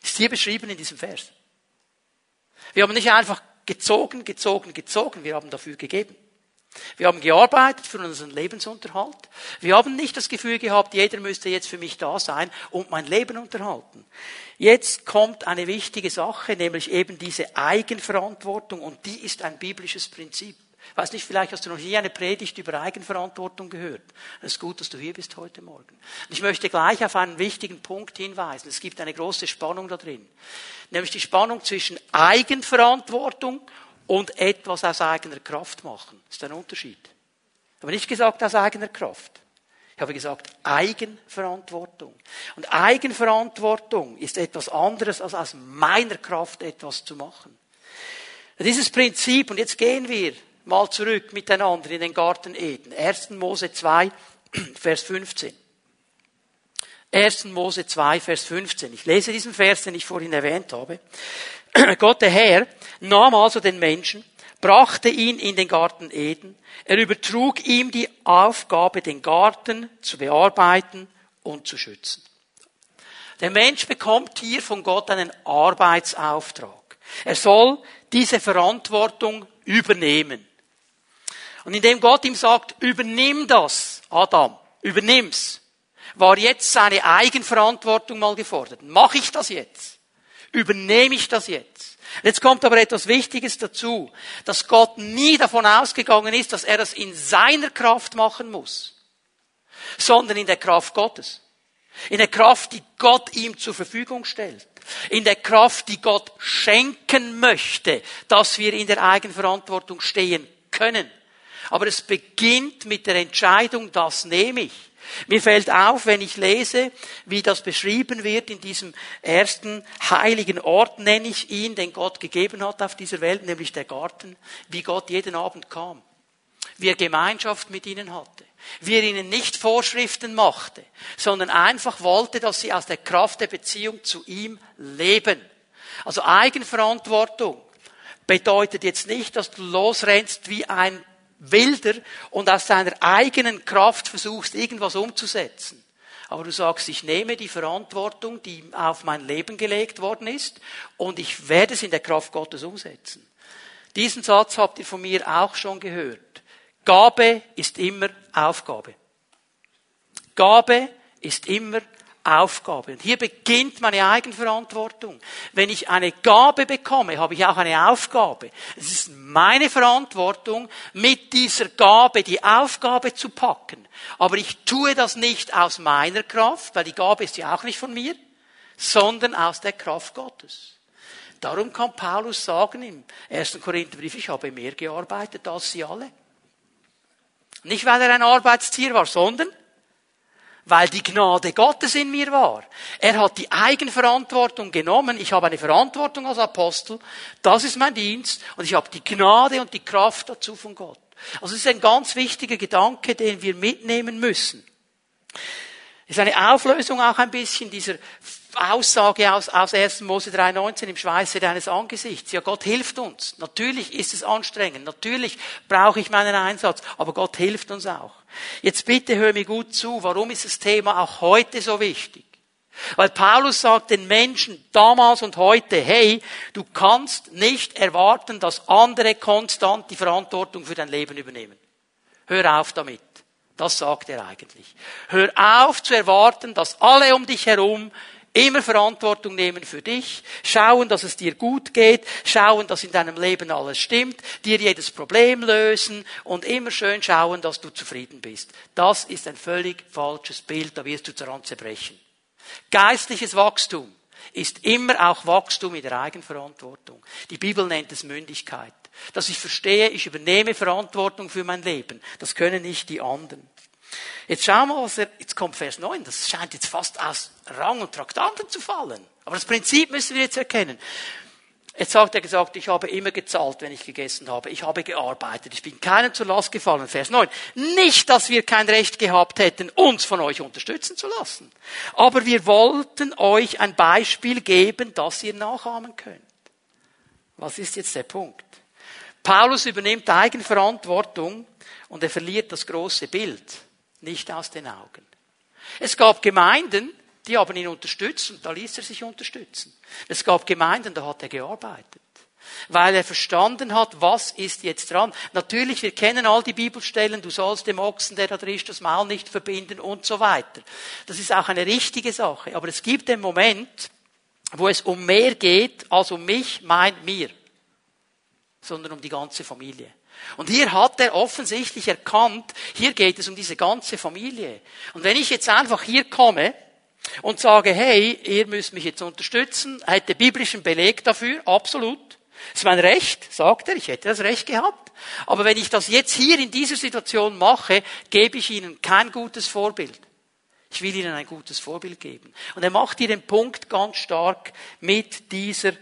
ist hier beschrieben in diesem Vers. Wir haben nicht einfach gezogen, gezogen, gezogen, wir haben dafür gegeben. Wir haben gearbeitet für unseren Lebensunterhalt. Wir haben nicht das Gefühl gehabt, jeder müsste jetzt für mich da sein und mein Leben unterhalten. Jetzt kommt eine wichtige Sache, nämlich eben diese Eigenverantwortung und die ist ein biblisches Prinzip. Weiß nicht, vielleicht hast du noch nie eine Predigt über Eigenverantwortung gehört. Es ist gut, dass du hier bist heute Morgen. Ich möchte gleich auf einen wichtigen Punkt hinweisen. Es gibt eine große Spannung da drin. Nämlich die Spannung zwischen Eigenverantwortung und etwas aus eigener Kraft machen. Das ist ein Unterschied. Ich habe nicht gesagt aus eigener Kraft. Ich habe gesagt Eigenverantwortung. Und Eigenverantwortung ist etwas anderes, als aus meiner Kraft etwas zu machen. Dieses Prinzip, und jetzt gehen wir mal zurück miteinander in den Garten Eden. 1. Mose 2, Vers 15. 1. Mose 2, Vers 15. Ich lese diesen Vers, den ich vorhin erwähnt habe. Gott der Herr nahm also den Menschen, brachte ihn in den Garten Eden. Er übertrug ihm die Aufgabe, den Garten zu bearbeiten und zu schützen. Der Mensch bekommt hier von Gott einen Arbeitsauftrag. Er soll diese Verantwortung übernehmen. Und indem Gott ihm sagt, übernimm das, Adam, übernimm's, war jetzt seine Eigenverantwortung mal gefordert. Mache ich das jetzt? Übernehme ich das jetzt? Jetzt kommt aber etwas Wichtiges dazu, dass Gott nie davon ausgegangen ist, dass er das in seiner Kraft machen muss, sondern in der Kraft Gottes. In der Kraft, die Gott ihm zur Verfügung stellt. In der Kraft, die Gott schenken möchte, dass wir in der Eigenverantwortung stehen können. Aber es beginnt mit der Entscheidung, das nehme ich. Mir fällt auf, wenn ich lese, wie das beschrieben wird in diesem ersten heiligen Ort, nenne ich ihn, den Gott gegeben hat auf dieser Welt, nämlich der Garten, wie Gott jeden Abend kam, wie er Gemeinschaft mit ihnen hatte, wie er ihnen nicht Vorschriften machte, sondern einfach wollte, dass sie aus der Kraft der Beziehung zu ihm leben. Also Eigenverantwortung bedeutet jetzt nicht, dass du losrennst wie ein wilder und aus deiner eigenen Kraft versuchst, irgendwas umzusetzen. Aber du sagst, ich nehme die Verantwortung, die auf mein Leben gelegt worden ist, und ich werde es in der Kraft Gottes umsetzen. Diesen Satz habt ihr von mir auch schon gehört. Gabe ist immer Aufgabe. Gabe ist immer Aufgabe. Und hier beginnt meine Eigenverantwortung. Wenn ich eine Gabe bekomme, habe ich auch eine Aufgabe. Es ist meine Verantwortung, mit dieser Gabe die Aufgabe zu packen. Aber ich tue das nicht aus meiner Kraft, weil die Gabe ist ja auch nicht von mir, sondern aus der Kraft Gottes. Darum kann Paulus sagen im 1. Korintherbrief, ich habe mehr gearbeitet als sie alle. Nicht weil er ein Arbeitstier war, sondern weil die Gnade Gottes in mir war. Er hat die Eigenverantwortung genommen. Ich habe eine Verantwortung als Apostel. Das ist mein Dienst. Und ich habe die Gnade und die Kraft dazu von Gott. Also es ist ein ganz wichtiger Gedanke, den wir mitnehmen müssen. Es ist eine Auflösung auch ein bisschen dieser Aussage aus, aus 1. Mose 3,19 im Schweiße deines Angesichts. Ja, Gott hilft uns. Natürlich ist es anstrengend. Natürlich brauche ich meinen Einsatz. Aber Gott hilft uns auch. Jetzt bitte hör mir gut zu. Warum ist das Thema auch heute so wichtig? Weil Paulus sagt den Menschen damals und heute, hey, du kannst nicht erwarten, dass andere konstant die Verantwortung für dein Leben übernehmen. Hör auf damit. Das sagt er eigentlich. Hör auf zu erwarten, dass alle um dich herum Immer Verantwortung nehmen für dich, schauen, dass es dir gut geht, schauen, dass in deinem Leben alles stimmt, dir jedes Problem lösen und immer schön schauen, dass du zufrieden bist. Das ist ein völlig falsches Bild, da wirst du zerbrechen. Geistliches Wachstum ist immer auch Wachstum in der Eigenverantwortung. Die Bibel nennt es Mündigkeit. Dass ich verstehe, ich übernehme Verantwortung für mein Leben. Das können nicht die anderen. Jetzt schauen wir, was er, jetzt kommt Vers 9, das scheint jetzt fast aus Rang und Traktanten zu fallen. Aber das Prinzip müssen wir jetzt erkennen. Jetzt sagt er gesagt, ich habe immer gezahlt, wenn ich gegessen habe. Ich habe gearbeitet. Ich bin keinem zur Last gefallen. Vers 9. Nicht, dass wir kein Recht gehabt hätten, uns von euch unterstützen zu lassen. Aber wir wollten euch ein Beispiel geben, das ihr nachahmen könnt. Was ist jetzt der Punkt? Paulus übernimmt Eigenverantwortung und er verliert das große Bild nicht aus den Augen. Es gab Gemeinden, die haben ihn unterstützt und da ließ er sich unterstützen. Es gab Gemeinden, da hat er gearbeitet. Weil er verstanden hat, was ist jetzt dran. Natürlich, wir kennen all die Bibelstellen, du sollst dem Ochsen, der da drin ist, das Maul nicht verbinden und so weiter. Das ist auch eine richtige Sache. Aber es gibt den Moment, wo es um mehr geht als um mich, mein, mir. Sondern um die ganze Familie. Und hier hat er offensichtlich erkannt, hier geht es um diese ganze Familie. Und wenn ich jetzt einfach hier komme, und sage, hey, ihr müsst mich jetzt unterstützen, er hätte biblischen Beleg dafür, absolut. Das ist mein Recht, sagt er, ich hätte das Recht gehabt. Aber wenn ich das jetzt hier in dieser Situation mache, gebe ich ihnen kein gutes Vorbild. Ich will ihnen ein gutes Vorbild geben. Und er macht hier den Punkt ganz stark mit dieser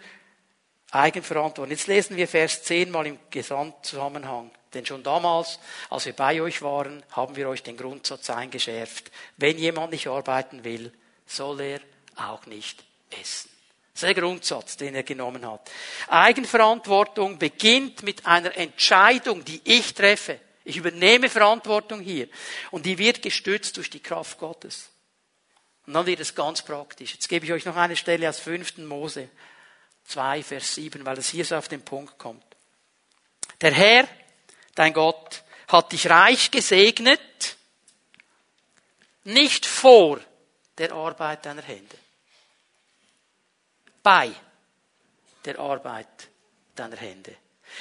Eigenverantwortung. Jetzt lesen wir Vers 10 mal im Gesamtzusammenhang. Denn schon damals, als wir bei euch waren, haben wir euch den Grundsatz eingeschärft. Wenn jemand nicht arbeiten will, soll er auch nicht essen. Das ist der Grundsatz, den er genommen hat. Eigenverantwortung beginnt mit einer Entscheidung, die ich treffe. Ich übernehme Verantwortung hier. Und die wird gestützt durch die Kraft Gottes. Und dann wird es ganz praktisch. Jetzt gebe ich euch noch eine Stelle aus 5. Mose 2, Vers 7, weil es hier so auf den Punkt kommt. Der Herr, dein Gott, hat dich reich gesegnet, nicht vor der Arbeit deiner Hände. Bei der Arbeit deiner Hände.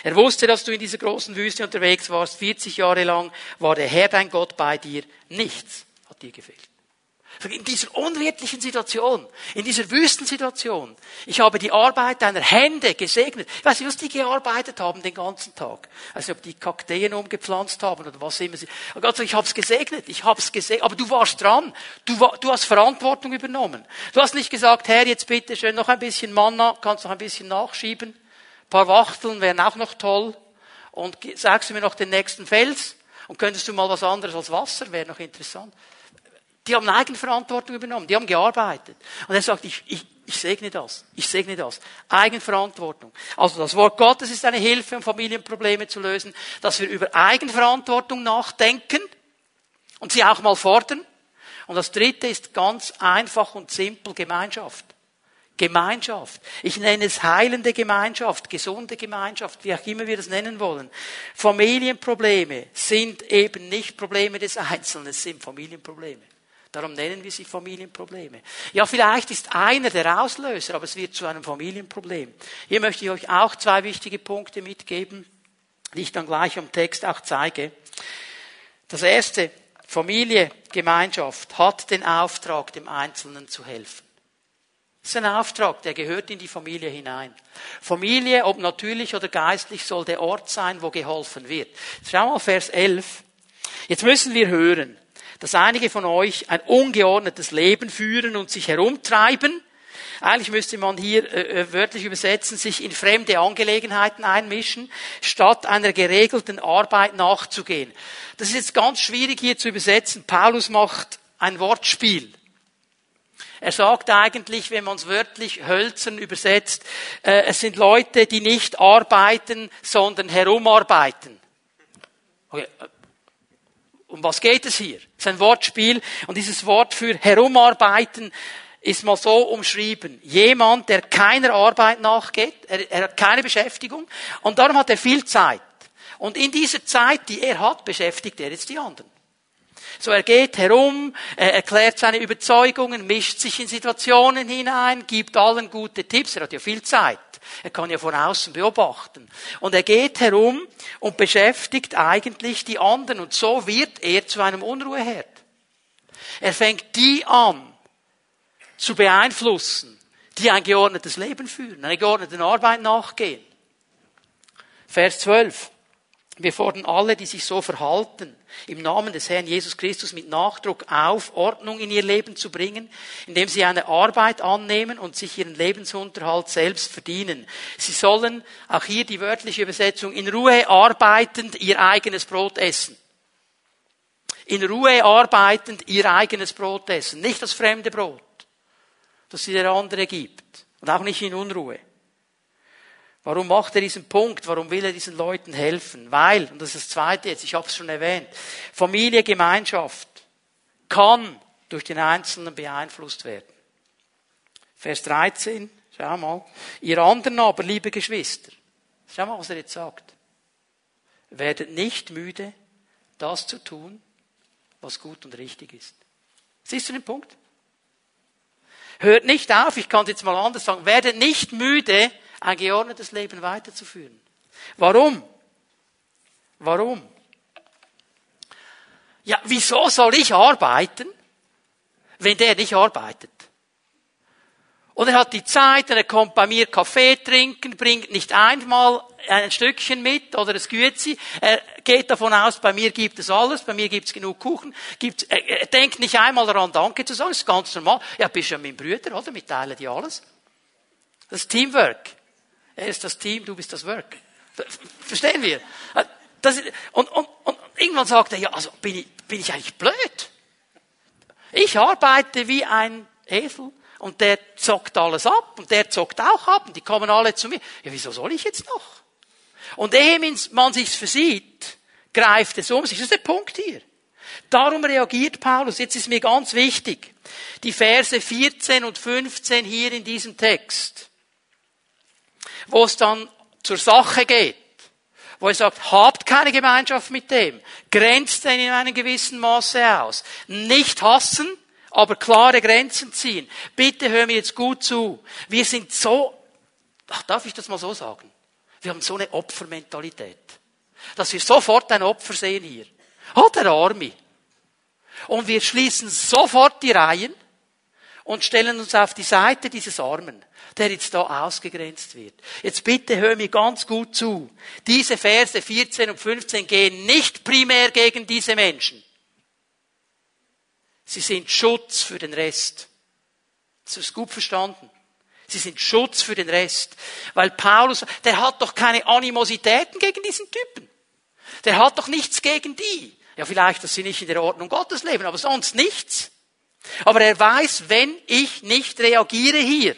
Er wusste, dass du in dieser großen Wüste unterwegs warst. 40 Jahre lang war der Herr dein Gott bei dir. Nichts hat dir gefehlt. In dieser unwirtlichen Situation, in dieser Wüstensituation. Ich habe die Arbeit deiner Hände gesegnet. Ich weiß nicht, was die gearbeitet haben den ganzen Tag. Also ob die Kakteen umgepflanzt haben oder was immer sie. Oh Gott, ich habe es gesegnet, ich habe es gesegnet. Aber du warst dran. Du, du hast Verantwortung übernommen. Du hast nicht gesagt, Herr, jetzt bitte schön noch ein bisschen Manna, kannst noch ein bisschen nachschieben. Ein paar Wachteln wären auch noch toll. Und sagst du mir noch den nächsten Fels? Und könntest du mal was anderes als Wasser? Wäre noch interessant. Die haben Eigenverantwortung übernommen, die haben gearbeitet. Und er sagt, ich, ich, ich segne das, ich segne das. Eigenverantwortung. Also das Wort Gottes ist eine Hilfe, um Familienprobleme zu lösen, dass wir über Eigenverantwortung nachdenken und sie auch mal fordern. Und das dritte ist ganz einfach und simpel Gemeinschaft. Gemeinschaft. Ich nenne es heilende Gemeinschaft, gesunde Gemeinschaft, wie auch immer wir das nennen wollen. Familienprobleme sind eben nicht Probleme des Einzelnen, es sind Familienprobleme. Darum nennen wir sie Familienprobleme. Ja, vielleicht ist einer der Auslöser, aber es wird zu einem Familienproblem. Hier möchte ich euch auch zwei wichtige Punkte mitgeben, die ich dann gleich am Text auch zeige. Das erste, Familie, Gemeinschaft hat den Auftrag, dem Einzelnen zu helfen. Das ist ein Auftrag, der gehört in die Familie hinein. Familie, ob natürlich oder geistlich, soll der Ort sein, wo geholfen wird. schau mal Vers 11. Jetzt müssen wir hören dass einige von euch ein ungeordnetes Leben führen und sich herumtreiben. Eigentlich müsste man hier äh, äh, wörtlich übersetzen, sich in fremde Angelegenheiten einmischen, statt einer geregelten Arbeit nachzugehen. Das ist jetzt ganz schwierig hier zu übersetzen. Paulus macht ein Wortspiel. Er sagt eigentlich, wenn man es wörtlich hölzern übersetzt, äh, es sind Leute, die nicht arbeiten, sondern herumarbeiten. Okay, um was geht es hier? Es ist ein Wortspiel und dieses Wort für herumarbeiten ist mal so umschrieben. Jemand, der keiner Arbeit nachgeht, er, er hat keine Beschäftigung und darum hat er viel Zeit. Und in dieser Zeit, die er hat, beschäftigt er jetzt die anderen. So, er geht herum, er erklärt seine Überzeugungen, mischt sich in Situationen hinein, gibt allen gute Tipps, er hat ja viel Zeit. Er kann ja von außen beobachten. Und er geht herum und beschäftigt eigentlich die anderen. Und so wird er zu einem Unruheherd. Er fängt die an zu beeinflussen, die ein geordnetes Leben führen, einer geordneten Arbeit nachgehen. Vers 12. Wir fordern alle, die sich so verhalten, im Namen des Herrn Jesus Christus mit Nachdruck auf, Ordnung in ihr Leben zu bringen, indem sie eine Arbeit annehmen und sich ihren Lebensunterhalt selbst verdienen. Sie sollen, auch hier die wörtliche Übersetzung, in Ruhe arbeitend ihr eigenes Brot essen. In Ruhe arbeitend ihr eigenes Brot essen, nicht das fremde Brot, das sie der andere gibt. Und auch nicht in Unruhe. Warum macht er diesen Punkt? Warum will er diesen Leuten helfen? Weil, und das ist das Zweite jetzt, ich habe es schon erwähnt, Familie, Gemeinschaft kann durch den Einzelnen beeinflusst werden. Vers 13, schau mal. Ihr anderen aber, liebe Geschwister, schau mal, was er jetzt sagt. Werdet nicht müde, das zu tun, was gut und richtig ist. Siehst du den Punkt? Hört nicht auf, ich kann es jetzt mal anders sagen, werdet nicht müde, ein geordnetes Leben weiterzuführen. Warum? Warum? Ja, wieso soll ich arbeiten, wenn der nicht arbeitet? Und er hat die Zeit, er kommt bei mir Kaffee trinken, bringt nicht einmal ein Stückchen mit oder es Güezi. Er geht davon aus, bei mir gibt es alles, bei mir gibt es genug Kuchen. Gibt, er, er denkt nicht einmal daran, Danke zu sagen, das ist ganz normal. Ja, bist ja mein Brüder, oder? Wir teilen dir alles. Das ist Teamwork. Er ist das Team, du bist das Work. Verstehen wir? Das, und, und, und irgendwann sagt er, ja, also bin ich, bin ich eigentlich blöd? Ich arbeite wie ein Esel und der zockt alles ab und der zockt auch ab und die kommen alle zu mir. Ja, wieso soll ich jetzt noch? Und ehe man sich's versieht, greift es um sich. Das ist der Punkt hier. Darum reagiert Paulus. Jetzt ist mir ganz wichtig. Die Verse 14 und 15 hier in diesem Text wo es dann zur Sache geht, wo er sagt, habt keine Gemeinschaft mit dem, grenzt den in einem gewissen Maße aus. Nicht hassen, aber klare Grenzen ziehen. Bitte hör mir jetzt gut zu. Wir sind so, ach, darf ich das mal so sagen? Wir haben so eine Opfermentalität, dass wir sofort ein Opfer sehen hier. Oh, der Arme. Und wir schließen sofort die Reihen und stellen uns auf die Seite dieses Armen der jetzt da ausgegrenzt wird. Jetzt bitte hör mir ganz gut zu. Diese Verse 14 und 15 gehen nicht primär gegen diese Menschen. Sie sind Schutz für den Rest. Das ist gut verstanden. Sie sind Schutz für den Rest. Weil Paulus, der hat doch keine Animositäten gegen diesen Typen. Der hat doch nichts gegen die. Ja, vielleicht, dass sie nicht in der Ordnung Gottes leben, aber sonst nichts. Aber er weiß, wenn ich nicht reagiere hier,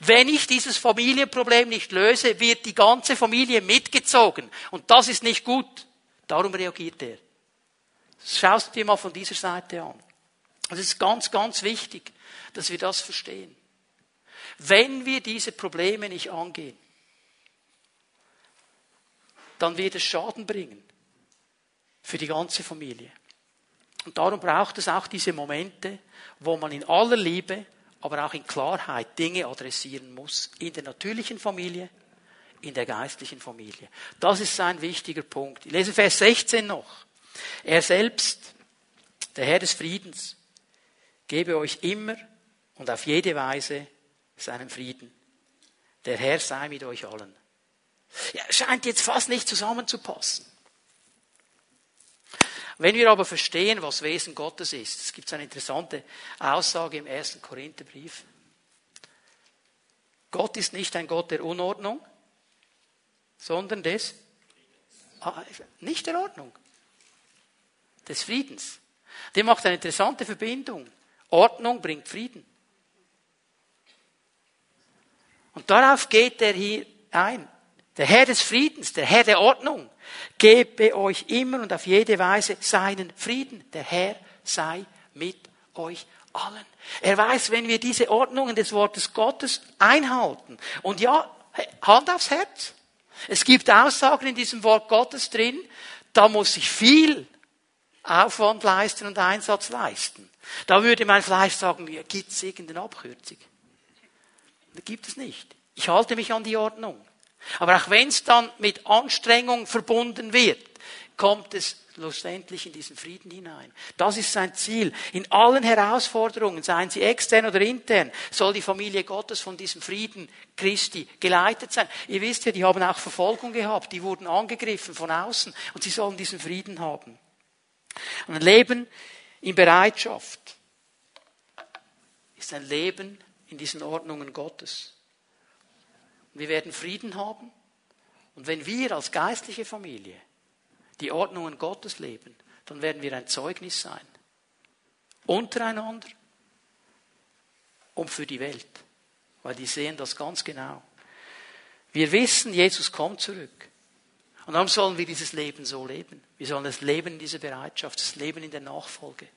wenn ich dieses Familienproblem nicht löse, wird die ganze Familie mitgezogen. Und das ist nicht gut. Darum reagiert er. Schaust du dir mal von dieser Seite an. Es ist ganz, ganz wichtig, dass wir das verstehen. Wenn wir diese Probleme nicht angehen, dann wird es Schaden bringen für die ganze Familie. Und darum braucht es auch diese Momente, wo man in aller Liebe aber auch in Klarheit Dinge adressieren muss. In der natürlichen Familie, in der geistlichen Familie. Das ist ein wichtiger Punkt. Ich lese Vers 16 noch. Er selbst, der Herr des Friedens, gebe euch immer und auf jede Weise seinen Frieden. Der Herr sei mit euch allen. Ja, scheint jetzt fast nicht zusammenzupassen. Wenn wir aber verstehen, was Wesen Gottes ist, es gibt eine interessante Aussage im ersten Korintherbrief. Gott ist nicht ein Gott der Unordnung, sondern des, ah, nicht der Ordnung, des Friedens. Der macht eine interessante Verbindung. Ordnung bringt Frieden. Und darauf geht er hier ein. Der Herr des Friedens, der Herr der Ordnung, gebe euch immer und auf jede Weise seinen Frieden. Der Herr sei mit euch allen. Er weiß, wenn wir diese Ordnungen des Wortes Gottes einhalten, und ja, Hand aufs Herz. Es gibt Aussagen in diesem Wort Gottes drin, da muss ich viel Aufwand leisten und Einsatz leisten. Da würde mein Fleisch sagen, gibt es irgendeine Abkürzung? Da gibt es nicht. Ich halte mich an die Ordnung. Aber auch wenn es dann mit Anstrengung verbunden wird, kommt es schlussendlich in diesen Frieden hinein. Das ist sein Ziel. In allen Herausforderungen, seien sie extern oder intern, soll die Familie Gottes von diesem Frieden Christi geleitet sein. Ihr wisst ja, die haben auch Verfolgung gehabt, die wurden angegriffen von außen und sie sollen diesen Frieden haben. Und ein Leben in Bereitschaft ist ein Leben in diesen Ordnungen Gottes. Wir werden Frieden haben. Und wenn wir als geistliche Familie die Ordnungen Gottes leben, dann werden wir ein Zeugnis sein. Untereinander und für die Welt. Weil die sehen das ganz genau. Wir wissen, Jesus kommt zurück. Und darum sollen wir dieses Leben so leben. Wir sollen das Leben in dieser Bereitschaft, das Leben in der Nachfolge,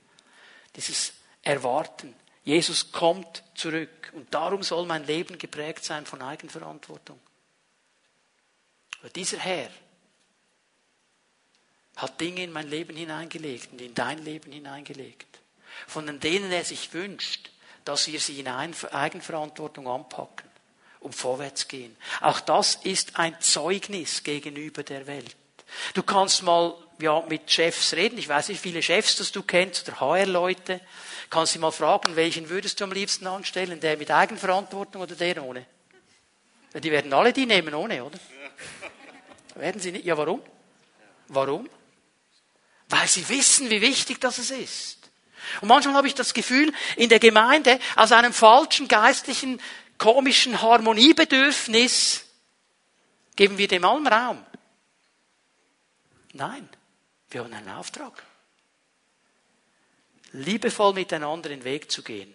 dieses Erwarten. Jesus kommt zurück. Und darum soll mein Leben geprägt sein von Eigenverantwortung. Weil dieser Herr hat Dinge in mein Leben hineingelegt und in dein Leben hineingelegt, von denen er sich wünscht, dass wir sie in Eigenverantwortung anpacken und vorwärts gehen. Auch das ist ein Zeugnis gegenüber der Welt. Du kannst mal ja, mit Chefs reden. Ich weiß nicht, wie viele Chefs das du kennst oder HR-Leute. Kannst sie mal fragen, welchen würdest du am liebsten anstellen? Der mit Eigenverantwortung oder der ohne? Die werden alle die nehmen ohne, oder? Werden sie nicht? Ja, warum? Warum? Weil sie wissen, wie wichtig das ist. Und manchmal habe ich das Gefühl, in der Gemeinde, aus einem falschen geistlichen, komischen Harmoniebedürfnis, geben wir dem allen Raum. Nein, wir haben einen Auftrag. Liebevoll miteinander den Weg zu gehen,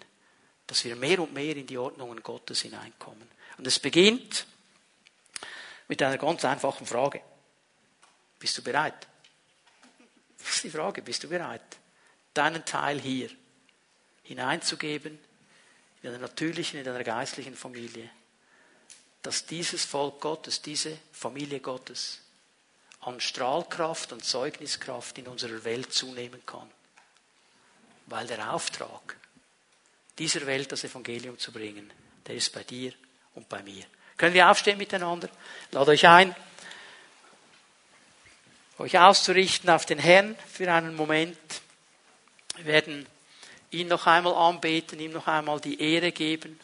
dass wir mehr und mehr in die Ordnungen Gottes hineinkommen. Und es beginnt mit einer ganz einfachen Frage. Bist du bereit? Das ist die Frage, bist du bereit, deinen Teil hier hineinzugeben, in einer natürlichen, in einer geistlichen Familie, dass dieses Volk Gottes, diese Familie Gottes an Strahlkraft und Zeugniskraft in unserer Welt zunehmen kann. Weil der Auftrag, dieser Welt das Evangelium zu bringen, der ist bei dir und bei mir. Können wir aufstehen miteinander? Lade euch ein euch auszurichten auf den Herrn für einen Moment. Wir werden ihn noch einmal anbeten, ihm noch einmal die Ehre geben.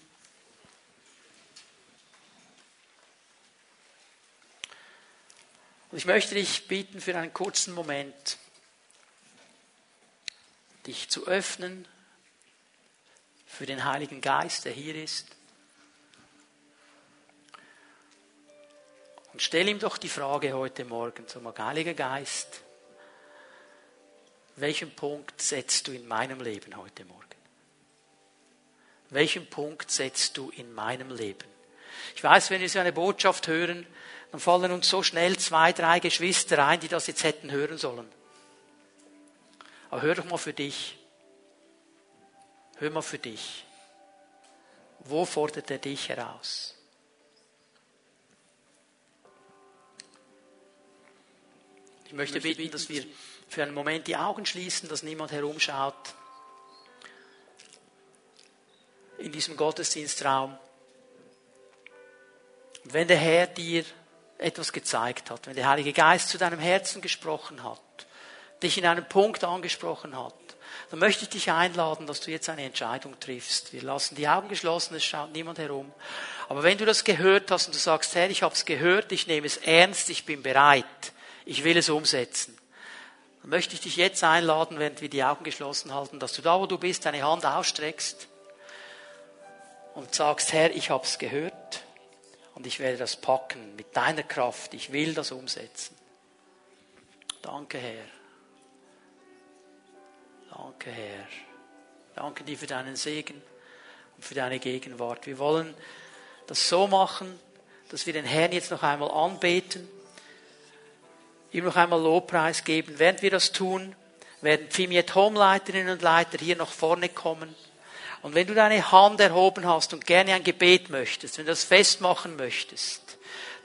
Und ich möchte dich bitten, für einen kurzen Moment dich zu öffnen für den Heiligen Geist, der hier ist. Und stell ihm doch die Frage heute Morgen, zum Heiliger Geist, welchen Punkt setzt du in meinem Leben heute Morgen? Welchen Punkt setzt du in meinem Leben? Ich weiß, wenn wir so eine Botschaft hören, dann fallen uns so schnell zwei, drei Geschwister ein, die das jetzt hätten hören sollen. Aber hör doch mal für dich. Hör mal für dich. Wo fordert er dich heraus? Ich möchte bitten, dass wir für einen Moment die Augen schließen, dass niemand herumschaut in diesem Gottesdienstraum. Und wenn der Herr dir etwas gezeigt hat, wenn der Heilige Geist zu deinem Herzen gesprochen hat, dich in einem Punkt angesprochen hat, dann möchte ich dich einladen, dass du jetzt eine Entscheidung triffst. Wir lassen die Augen geschlossen, es schaut niemand herum. Aber wenn du das gehört hast und du sagst, Herr, ich habe es gehört, ich nehme es ernst, ich bin bereit, ich will es umsetzen. Dann möchte ich dich jetzt einladen, während wir die Augen geschlossen halten, dass du da, wo du bist, deine Hand ausstreckst und sagst, Herr, ich habe es gehört und ich werde das packen mit deiner Kraft. Ich will das umsetzen. Danke, Herr. Danke, Herr. Danke dir für deinen Segen und für deine Gegenwart. Wir wollen das so machen, dass wir den Herrn jetzt noch einmal anbeten ihm noch einmal Lobpreis geben. Während wir das tun, werden Pfimiet Home-Leiterinnen und Leiter hier nach vorne kommen. Und wenn du deine Hand erhoben hast und gerne ein Gebet möchtest, wenn du das festmachen möchtest,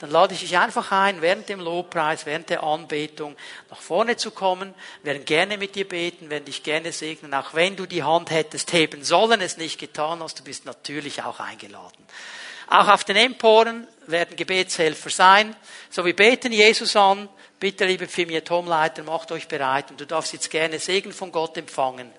dann lade ich dich einfach ein, während dem Lobpreis, während der Anbetung nach vorne zu kommen. Wir werden gerne mit dir beten, werden dich gerne segnen. Auch wenn du die Hand hättest heben sollen, es nicht getan hast, du bist natürlich auch eingeladen. Auch auf den Emporen werden Gebetshelfer sein. So wir beten Jesus an, Bitte, liebe Pfimiet Homeleiter, macht euch bereit und du darfst jetzt gerne Segen von Gott empfangen.